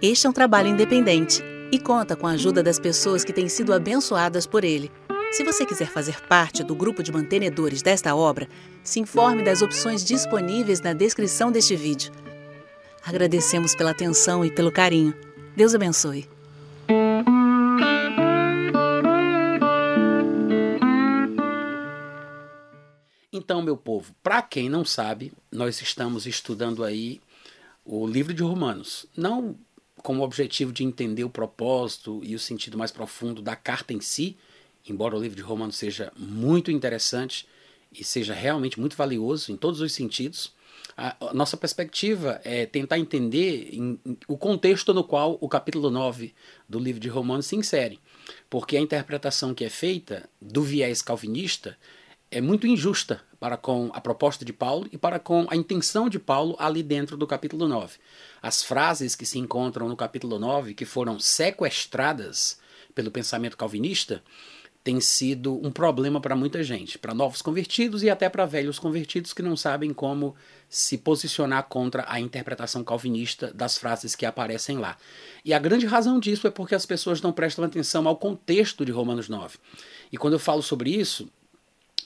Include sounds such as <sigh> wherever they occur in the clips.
Este é um trabalho independente e conta com a ajuda das pessoas que têm sido abençoadas por ele. Se você quiser fazer parte do grupo de mantenedores desta obra, se informe das opções disponíveis na descrição deste vídeo. Agradecemos pela atenção e pelo carinho. Deus abençoe. Então, meu povo, para quem não sabe, nós estamos estudando aí o livro de Romanos. Não com o objetivo de entender o propósito e o sentido mais profundo da carta em si, embora o livro de Romanos seja muito interessante e seja realmente muito valioso em todos os sentidos, a, nossa perspectiva é tentar entender em, em, o contexto no qual o capítulo 9 do livro de Romanos se insere. Porque a interpretação que é feita do viés calvinista é muito injusta para com a proposta de Paulo e para com a intenção de Paulo ali dentro do capítulo 9. As frases que se encontram no capítulo 9, que foram sequestradas pelo pensamento calvinista, tem sido um problema para muita gente, para novos convertidos e até para velhos convertidos que não sabem como se posicionar contra a interpretação calvinista das frases que aparecem lá. E a grande razão disso é porque as pessoas não prestam atenção ao contexto de Romanos 9. E quando eu falo sobre isso,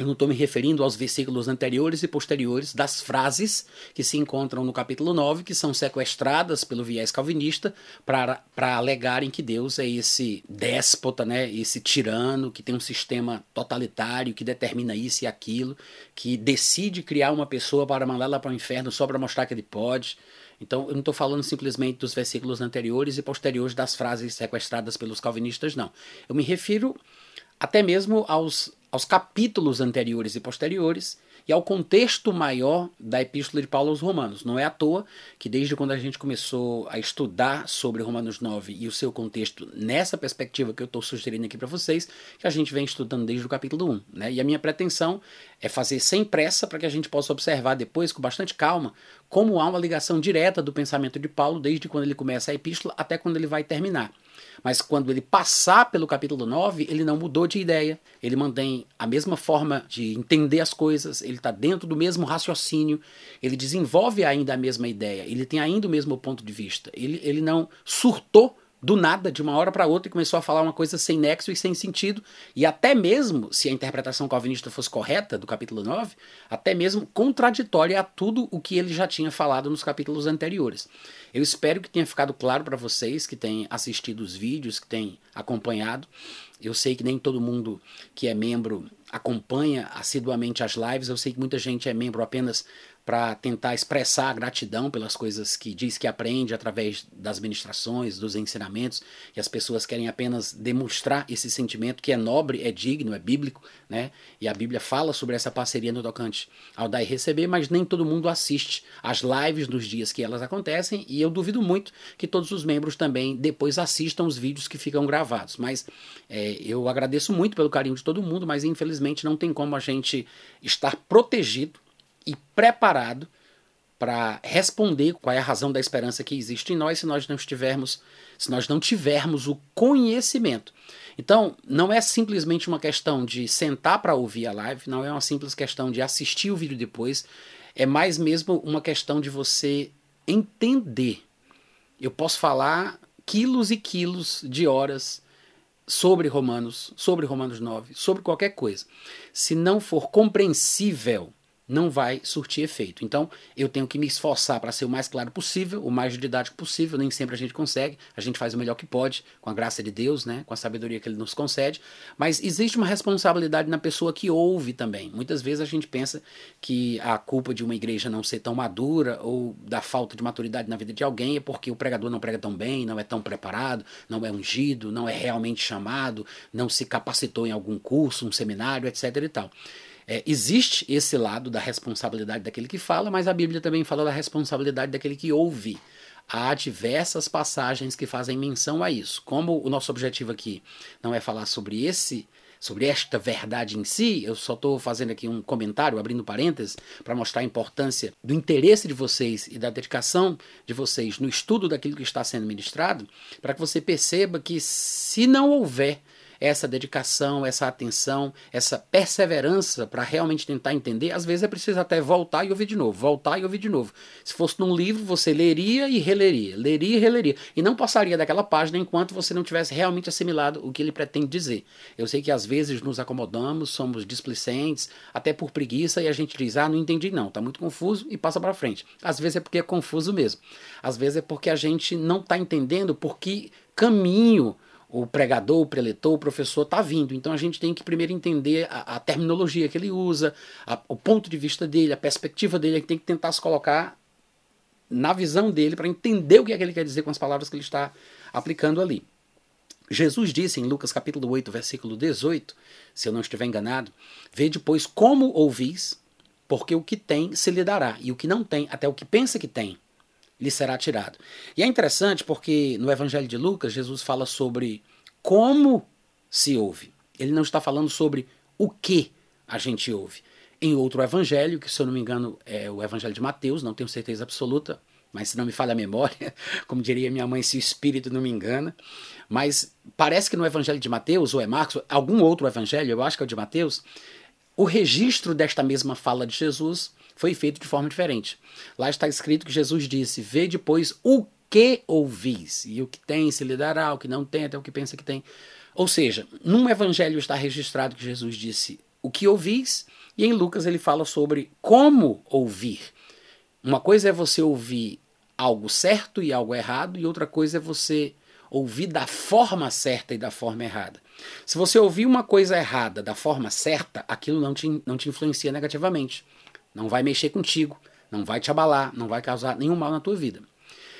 eu não estou me referindo aos versículos anteriores e posteriores das frases que se encontram no capítulo 9, que são sequestradas pelo viés calvinista para alegarem que Deus é esse déspota, né, esse tirano que tem um sistema totalitário que determina isso e aquilo, que decide criar uma pessoa para mandá-la para o inferno só para mostrar que ele pode. Então, eu não estou falando simplesmente dos versículos anteriores e posteriores das frases sequestradas pelos calvinistas, não. Eu me refiro até mesmo aos aos capítulos anteriores e posteriores e ao contexto maior da Epístola de Paulo aos Romanos. Não é à toa que, desde quando a gente começou a estudar sobre Romanos 9 e o seu contexto, nessa perspectiva que eu estou sugerindo aqui para vocês, que a gente vem estudando desde o capítulo 1. Né? E a minha pretensão é fazer sem pressa para que a gente possa observar depois, com bastante calma, como há uma ligação direta do pensamento de Paulo, desde quando ele começa a epístola até quando ele vai terminar. Mas quando ele passar pelo capítulo 9, ele não mudou de ideia, ele mantém a mesma forma de entender as coisas, ele está dentro do mesmo raciocínio, ele desenvolve ainda a mesma ideia, ele tem ainda o mesmo ponto de vista. Ele, ele não surtou do nada, de uma hora para outra, e começou a falar uma coisa sem nexo e sem sentido, e até mesmo, se a interpretação calvinista fosse correta do capítulo 9, até mesmo contraditória a tudo o que ele já tinha falado nos capítulos anteriores. Eu espero que tenha ficado claro para vocês que têm assistido os vídeos, que têm acompanhado. Eu sei que nem todo mundo que é membro acompanha assiduamente as lives, eu sei que muita gente é membro apenas para tentar expressar a gratidão pelas coisas que diz que aprende através das ministrações, dos ensinamentos, e as pessoas querem apenas demonstrar esse sentimento que é nobre, é digno, é bíblico, né? E a Bíblia fala sobre essa parceria no tocante ao dar e receber, mas nem todo mundo assiste às lives nos dias que elas acontecem, e eu duvido muito que todos os membros também depois assistam os vídeos que ficam gravados. Mas é, eu agradeço muito pelo carinho de todo mundo, mas infelizmente não tem como a gente estar protegido e preparado para responder qual é a razão da esperança que existe em nós se nós não estivermos, se nós não tivermos o conhecimento. Então, não é simplesmente uma questão de sentar para ouvir a live, não é uma simples questão de assistir o vídeo depois, é mais mesmo uma questão de você entender. Eu posso falar quilos e quilos de horas sobre Romanos, sobre Romanos 9, sobre qualquer coisa. Se não for compreensível não vai surtir efeito. Então, eu tenho que me esforçar para ser o mais claro possível, o mais didático possível, nem sempre a gente consegue, a gente faz o melhor que pode, com a graça de Deus, né, com a sabedoria que ele nos concede, mas existe uma responsabilidade na pessoa que ouve também. Muitas vezes a gente pensa que a culpa de uma igreja não ser tão madura ou da falta de maturidade na vida de alguém é porque o pregador não prega tão bem, não é tão preparado, não é ungido, não é realmente chamado, não se capacitou em algum curso, um seminário, etc e tal. É, existe esse lado da responsabilidade daquele que fala, mas a Bíblia também fala da responsabilidade daquele que ouve. Há diversas passagens que fazem menção a isso. Como o nosso objetivo aqui não é falar sobre esse sobre esta verdade em si, eu só estou fazendo aqui um comentário, abrindo parênteses, para mostrar a importância do interesse de vocês e da dedicação de vocês no estudo daquilo que está sendo ministrado, para que você perceba que se não houver essa dedicação, essa atenção, essa perseverança para realmente tentar entender, às vezes é preciso até voltar e ouvir de novo, voltar e ouvir de novo. Se fosse num livro, você leria e releria, leria e releria, e não passaria daquela página enquanto você não tivesse realmente assimilado o que ele pretende dizer. Eu sei que às vezes nos acomodamos, somos displicentes, até por preguiça, e a gente diz: ah, não entendi não, está muito confuso, e passa para frente. Às vezes é porque é confuso mesmo. Às vezes é porque a gente não está entendendo por que caminho o pregador, o preletor, o professor está vindo. Então a gente tem que primeiro entender a, a terminologia que ele usa, a, o ponto de vista dele, a perspectiva dele, a gente tem que tentar se colocar na visão dele para entender o que é que ele quer dizer com as palavras que ele está aplicando ali. Jesus disse em Lucas capítulo 8, versículo 18, se eu não estiver enganado, vê depois como ouvis, porque o que tem se lhe dará, e o que não tem, até o que pensa que tem, lhe será tirado. E é interessante porque no Evangelho de Lucas, Jesus fala sobre como se ouve. Ele não está falando sobre o que a gente ouve. Em outro evangelho, que se eu não me engano é o Evangelho de Mateus, não tenho certeza absoluta, mas se não me falha a memória, <laughs> como diria minha mãe, se o espírito não me engana. Mas parece que no Evangelho de Mateus, ou é Marcos, algum outro evangelho, eu acho que é o de Mateus, o registro desta mesma fala de Jesus foi feito de forma diferente. Lá está escrito que Jesus disse: Vê depois o que ouvis, e o que tem se lhe dará, o que não tem, até o que pensa que tem. Ou seja, num evangelho está registrado que Jesus disse o que ouvis, e em Lucas ele fala sobre como ouvir. Uma coisa é você ouvir algo certo e algo errado, e outra coisa é você ouvir da forma certa e da forma errada. Se você ouvir uma coisa errada da forma certa, aquilo não te, não te influencia negativamente. Não vai mexer contigo, não vai te abalar, não vai causar nenhum mal na tua vida.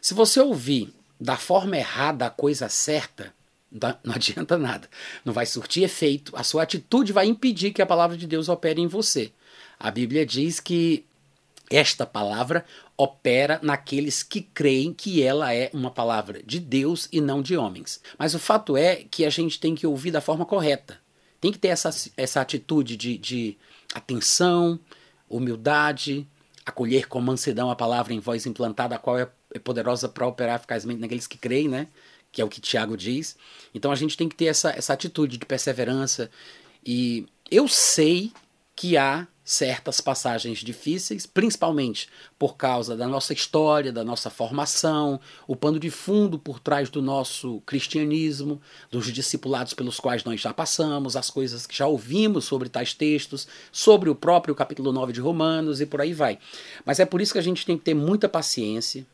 Se você ouvir da forma errada a coisa certa, <laughs> não adianta nada. Não vai surtir efeito. A sua atitude vai impedir que a palavra de Deus opere em você. A Bíblia diz que esta palavra opera naqueles que creem que ela é uma palavra de Deus e não de homens. Mas o fato é que a gente tem que ouvir da forma correta. Tem que ter essa, essa atitude de, de atenção, humildade, acolher com mansidão a palavra em voz implantada, a qual é, é poderosa para operar eficazmente naqueles que creem, né? Que é o que Tiago diz. Então a gente tem que ter essa, essa atitude de perseverança. E eu sei que há certas passagens difíceis, principalmente por causa da nossa história, da nossa formação, o pano de fundo por trás do nosso cristianismo, dos discipulados pelos quais nós já passamos, as coisas que já ouvimos sobre tais textos, sobre o próprio capítulo 9 de Romanos e por aí vai. Mas é por isso que a gente tem que ter muita paciência,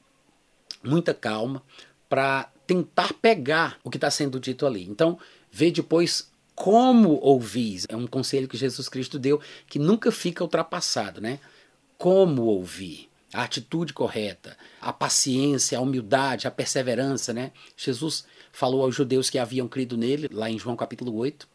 muita calma, para tentar pegar o que está sendo dito ali. Então, ver depois como ouvis. É um conselho que Jesus Cristo deu que nunca fica ultrapassado, né? Como ouvir. A atitude correta, a paciência, a humildade, a perseverança, né? Jesus falou aos judeus que haviam crido nele, lá em João capítulo 8,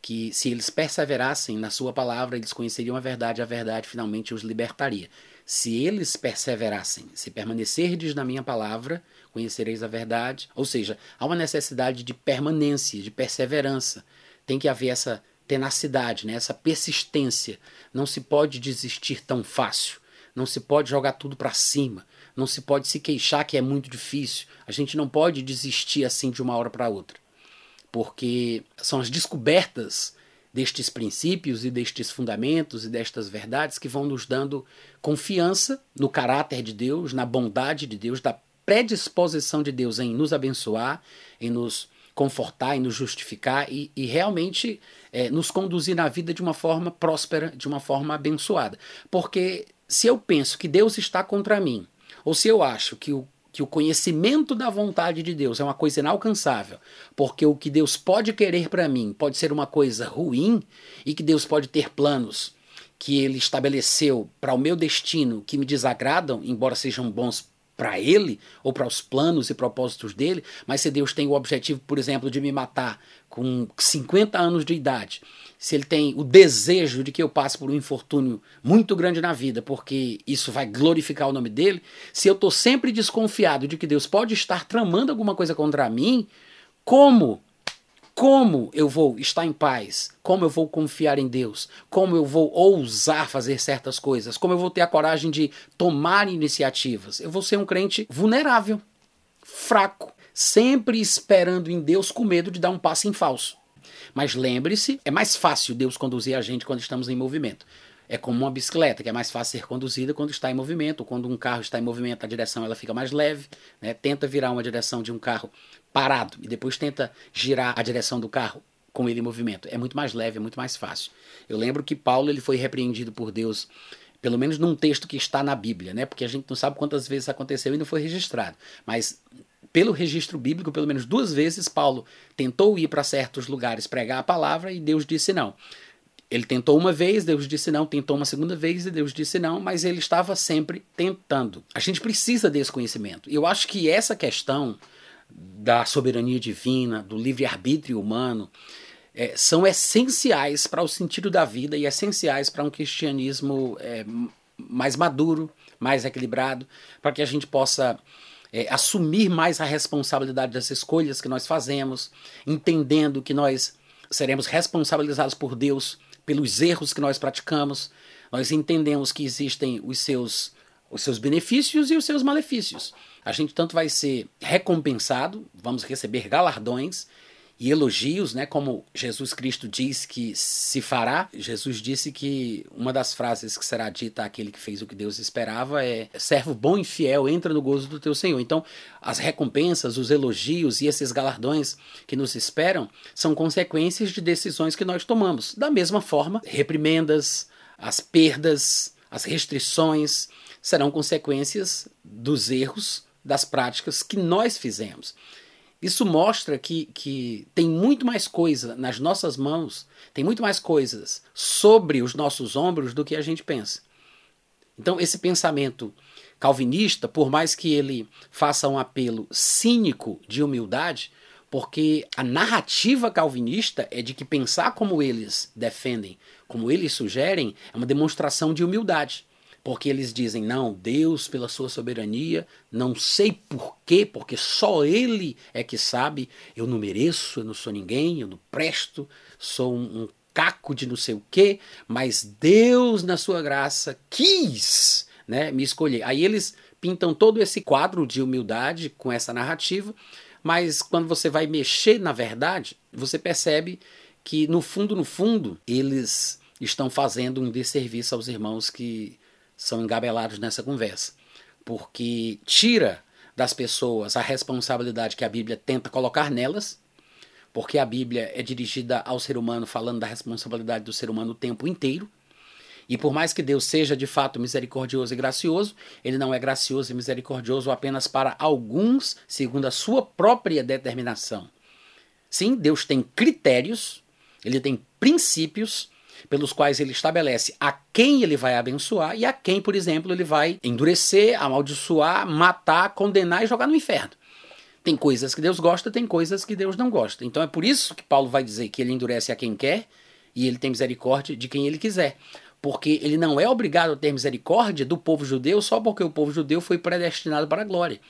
que se eles perseverassem na sua palavra, eles conheceriam a verdade, a verdade finalmente os libertaria. Se eles perseverassem, se permanecerdes na minha palavra, conhecereis a verdade. Ou seja, há uma necessidade de permanência, de perseverança, tem que haver essa tenacidade, né? essa persistência. Não se pode desistir tão fácil. Não se pode jogar tudo para cima. Não se pode se queixar que é muito difícil. A gente não pode desistir assim de uma hora para outra. Porque são as descobertas destes princípios e destes fundamentos e destas verdades que vão nos dando confiança no caráter de Deus, na bondade de Deus, da predisposição de Deus em nos abençoar, em nos confortar e nos justificar e, e realmente é, nos conduzir na vida de uma forma próspera, de uma forma abençoada. Porque se eu penso que Deus está contra mim, ou se eu acho que o que o conhecimento da vontade de Deus é uma coisa inalcançável, porque o que Deus pode querer para mim pode ser uma coisa ruim e que Deus pode ter planos que ele estabeleceu para o meu destino que me desagradam, embora sejam bons para ele ou para os planos e propósitos dele, mas se Deus tem o objetivo, por exemplo, de me matar com 50 anos de idade, se ele tem o desejo de que eu passe por um infortúnio muito grande na vida, porque isso vai glorificar o nome dele, se eu estou sempre desconfiado de que Deus pode estar tramando alguma coisa contra mim, como como eu vou estar em paz? Como eu vou confiar em Deus? Como eu vou ousar fazer certas coisas? Como eu vou ter a coragem de tomar iniciativas? Eu vou ser um crente vulnerável, fraco, sempre esperando em Deus com medo de dar um passo em falso. Mas lembre-se, é mais fácil Deus conduzir a gente quando estamos em movimento. É como uma bicicleta, que é mais fácil ser conduzida quando está em movimento. Quando um carro está em movimento, a direção ela fica mais leve. Né? Tenta virar uma direção de um carro parado e depois tenta girar a direção do carro com ele em movimento. É muito mais leve, é muito mais fácil. Eu lembro que Paulo ele foi repreendido por Deus pelo menos num texto que está na Bíblia, né? Porque a gente não sabe quantas vezes aconteceu e não foi registrado. Mas pelo registro bíblico, pelo menos duas vezes, Paulo tentou ir para certos lugares pregar a palavra e Deus disse não. Ele tentou uma vez, Deus disse não, tentou uma segunda vez e Deus disse não, mas ele estava sempre tentando. A gente precisa desse conhecimento. Eu acho que essa questão da soberania divina, do livre-arbítrio humano, é, são essenciais para o sentido da vida e essenciais para um cristianismo é, mais maduro, mais equilibrado, para que a gente possa é, assumir mais a responsabilidade das escolhas que nós fazemos, entendendo que nós seremos responsabilizados por Deus pelos erros que nós praticamos, nós entendemos que existem os seus, os seus benefícios e os seus malefícios. A gente tanto vai ser recompensado, vamos receber galardões e elogios, né, como Jesus Cristo diz que se fará. Jesus disse que uma das frases que será dita àquele que fez o que Deus esperava é: servo bom e fiel, entra no gozo do teu Senhor. Então, as recompensas, os elogios e esses galardões que nos esperam são consequências de decisões que nós tomamos. Da mesma forma, reprimendas, as perdas, as restrições serão consequências dos erros, das práticas que nós fizemos. Isso mostra que, que tem muito mais coisa nas nossas mãos, tem muito mais coisas sobre os nossos ombros do que a gente pensa. Então, esse pensamento calvinista, por mais que ele faça um apelo cínico de humildade, porque a narrativa calvinista é de que pensar como eles defendem, como eles sugerem, é uma demonstração de humildade porque eles dizem: não, Deus, pela sua soberania, não sei porquê, porque só Ele é que sabe, eu não mereço, eu não sou ninguém, eu não presto, sou um, um caco de não sei o quê, mas Deus, na sua graça, quis né, me escolher. Aí eles pintam todo esse quadro de humildade com essa narrativa, mas quando você vai mexer na verdade, você percebe que no fundo, no fundo, eles estão fazendo um desserviço aos irmãos que são engabelados nessa conversa, porque tira das pessoas a responsabilidade que a Bíblia tenta colocar nelas, porque a Bíblia é dirigida ao ser humano falando da responsabilidade do ser humano o tempo inteiro. E por mais que Deus seja de fato misericordioso e gracioso, ele não é gracioso e misericordioso apenas para alguns, segundo a sua própria determinação. Sim, Deus tem critérios, ele tem princípios pelos quais ele estabelece a quem ele vai abençoar e a quem, por exemplo, ele vai endurecer, amaldiçoar, matar, condenar e jogar no inferno. Tem coisas que Deus gosta, tem coisas que Deus não gosta. Então é por isso que Paulo vai dizer que ele endurece a quem quer e ele tem misericórdia de quem ele quiser. Porque ele não é obrigado a ter misericórdia do povo judeu só porque o povo judeu foi predestinado para a glória.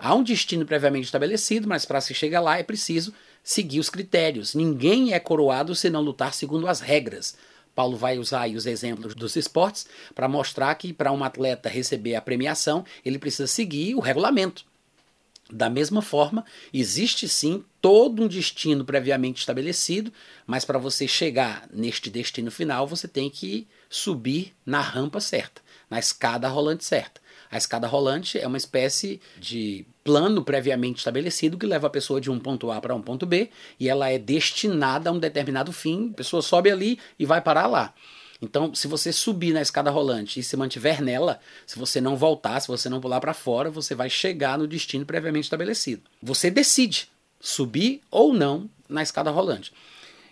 Há um destino previamente estabelecido, mas para se chegar lá é preciso seguir os critérios. Ninguém é coroado se não lutar segundo as regras. Paulo vai usar aí os exemplos dos esportes para mostrar que para um atleta receber a premiação, ele precisa seguir o regulamento. Da mesma forma, existe sim todo um destino previamente estabelecido, mas para você chegar neste destino final, você tem que subir na rampa certa, na escada rolante certa. A escada rolante é uma espécie de plano previamente estabelecido que leva a pessoa de um ponto A para um ponto B e ela é destinada a um determinado fim. A pessoa sobe ali e vai parar lá. Então, se você subir na escada rolante e se mantiver nela, se você não voltar, se você não pular para fora, você vai chegar no destino previamente estabelecido. Você decide subir ou não na escada rolante.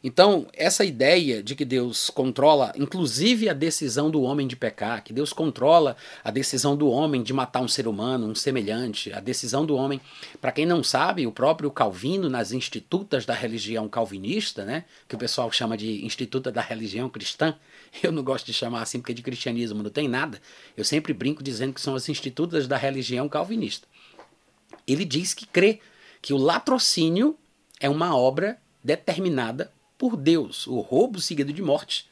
Então, essa ideia de que Deus controla, inclusive, a decisão do homem de pecar, que Deus controla a decisão do homem de matar um ser humano, um semelhante, a decisão do homem. Para quem não sabe, o próprio Calvino, nas institutas da religião calvinista, né, que o pessoal chama de instituta da religião cristã, <laughs> eu não gosto de chamar assim porque de cristianismo não tem nada, eu sempre brinco dizendo que são as institutas da religião calvinista. Ele diz que crê que o latrocínio é uma obra determinada por Deus, o roubo seguido de morte,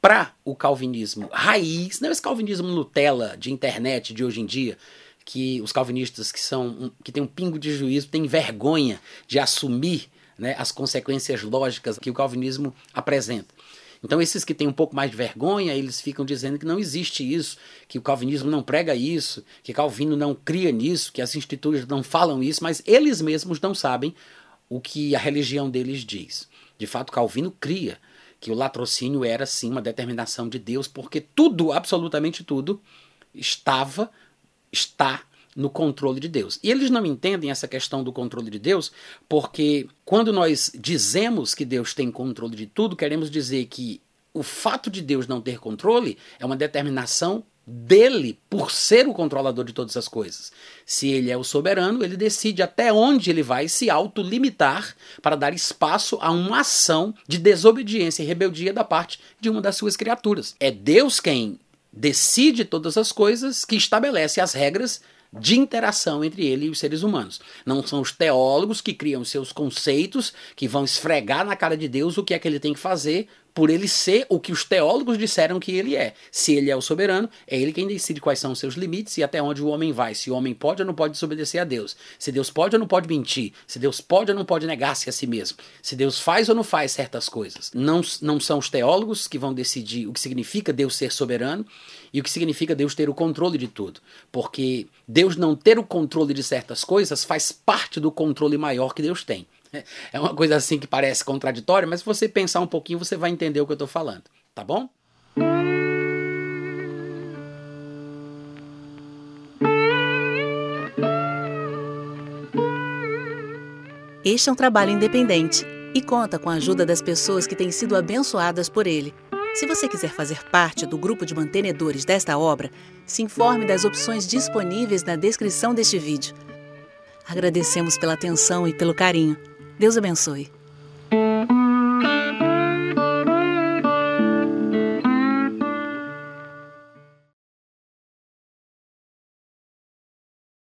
para o calvinismo raiz, não é esse calvinismo Nutella de internet de hoje em dia, que os calvinistas que são que têm um pingo de juízo têm vergonha de assumir né, as consequências lógicas que o calvinismo apresenta. Então, esses que têm um pouco mais de vergonha, eles ficam dizendo que não existe isso, que o calvinismo não prega isso, que Calvino não cria nisso, que as instituições não falam isso, mas eles mesmos não sabem o que a religião deles diz. De fato, Calvino cria que o latrocínio era sim uma determinação de Deus, porque tudo, absolutamente tudo, estava, está no controle de Deus. E eles não entendem essa questão do controle de Deus, porque quando nós dizemos que Deus tem controle de tudo, queremos dizer que o fato de Deus não ter controle é uma determinação dele por ser o controlador de todas as coisas. Se ele é o soberano, ele decide até onde ele vai se autolimitar para dar espaço a uma ação de desobediência e rebeldia da parte de uma das suas criaturas. É Deus quem decide todas as coisas, que estabelece as regras de interação entre ele e os seres humanos. Não são os teólogos que criam seus conceitos, que vão esfregar na cara de Deus o que é que ele tem que fazer por ele ser o que os teólogos disseram que ele é. Se ele é o soberano, é ele quem decide quais são os seus limites e até onde o homem vai. Se o homem pode ou não pode desobedecer a Deus. Se Deus pode ou não pode mentir. Se Deus pode ou não pode negar-se a si mesmo. Se Deus faz ou não faz certas coisas. Não, não são os teólogos que vão decidir o que significa Deus ser soberano e o que significa Deus ter o controle de tudo. Porque Deus não ter o controle de certas coisas faz parte do controle maior que Deus tem. <laughs> É uma coisa assim que parece contraditória, mas se você pensar um pouquinho, você vai entender o que eu estou falando, tá bom? Este é um trabalho independente e conta com a ajuda das pessoas que têm sido abençoadas por ele. Se você quiser fazer parte do grupo de mantenedores desta obra, se informe das opções disponíveis na descrição deste vídeo. Agradecemos pela atenção e pelo carinho. Deus abençoe.